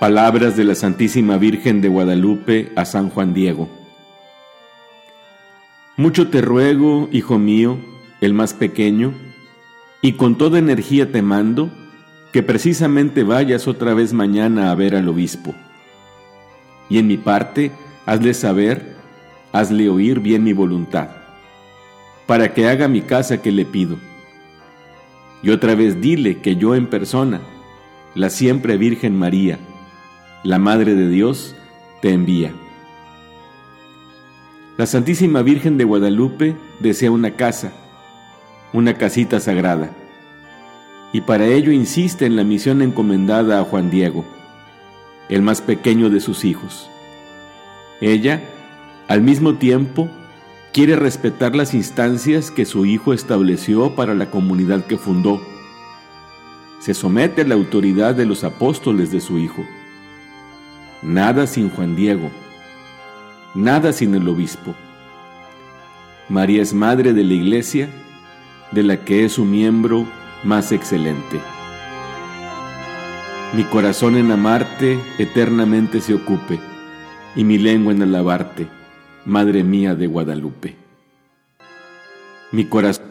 Palabras de la Santísima Virgen de Guadalupe a San Juan Diego. Mucho te ruego, hijo mío, el más pequeño, y con toda energía te mando, que precisamente vayas otra vez mañana a ver al obispo. Y en mi parte, hazle saber, hazle oír bien mi voluntad, para que haga mi casa que le pido. Y otra vez dile que yo en persona, la siempre Virgen María, la Madre de Dios, te envía. La Santísima Virgen de Guadalupe desea una casa, una casita sagrada, y para ello insiste en la misión encomendada a Juan Diego, el más pequeño de sus hijos. Ella, al mismo tiempo, quiere respetar las instancias que su hijo estableció para la comunidad que fundó. Se somete a la autoridad de los apóstoles de su hijo Nada sin Juan Diego, nada sin el obispo. María es madre de la iglesia, de la que es su miembro más excelente. Mi corazón en amarte eternamente se ocupe, y mi lengua en alabarte, Madre mía de Guadalupe. Mi corazón